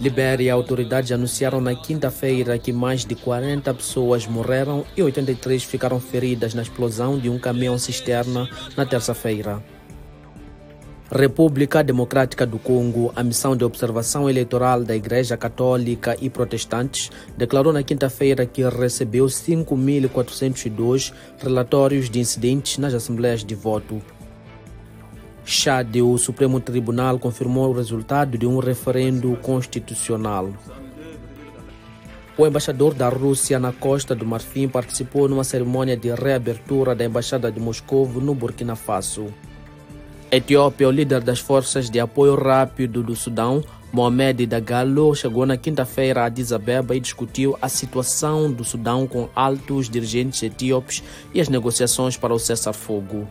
Libéria e autoridades anunciaram na quinta-feira que mais de 40 pessoas morreram e 83 ficaram feridas na explosão de um caminhão cisterna na terça-feira. República Democrática do Congo, a missão de observação eleitoral da Igreja Católica e Protestantes, declarou na quinta-feira que recebeu 5.402 relatórios de incidentes nas assembleias de voto. Chad, o Supremo Tribunal confirmou o resultado de um referendo constitucional. O embaixador da Rússia na Costa do Marfim participou numa cerimônia de reabertura da Embaixada de Moscou no Burkina Faso. Etiópia, o líder das forças de apoio rápido do Sudão, Mohamed Dagalo, chegou na quinta-feira a Addis Abeba e discutiu a situação do Sudão com altos dirigentes etíopes e as negociações para o cessar-fogo.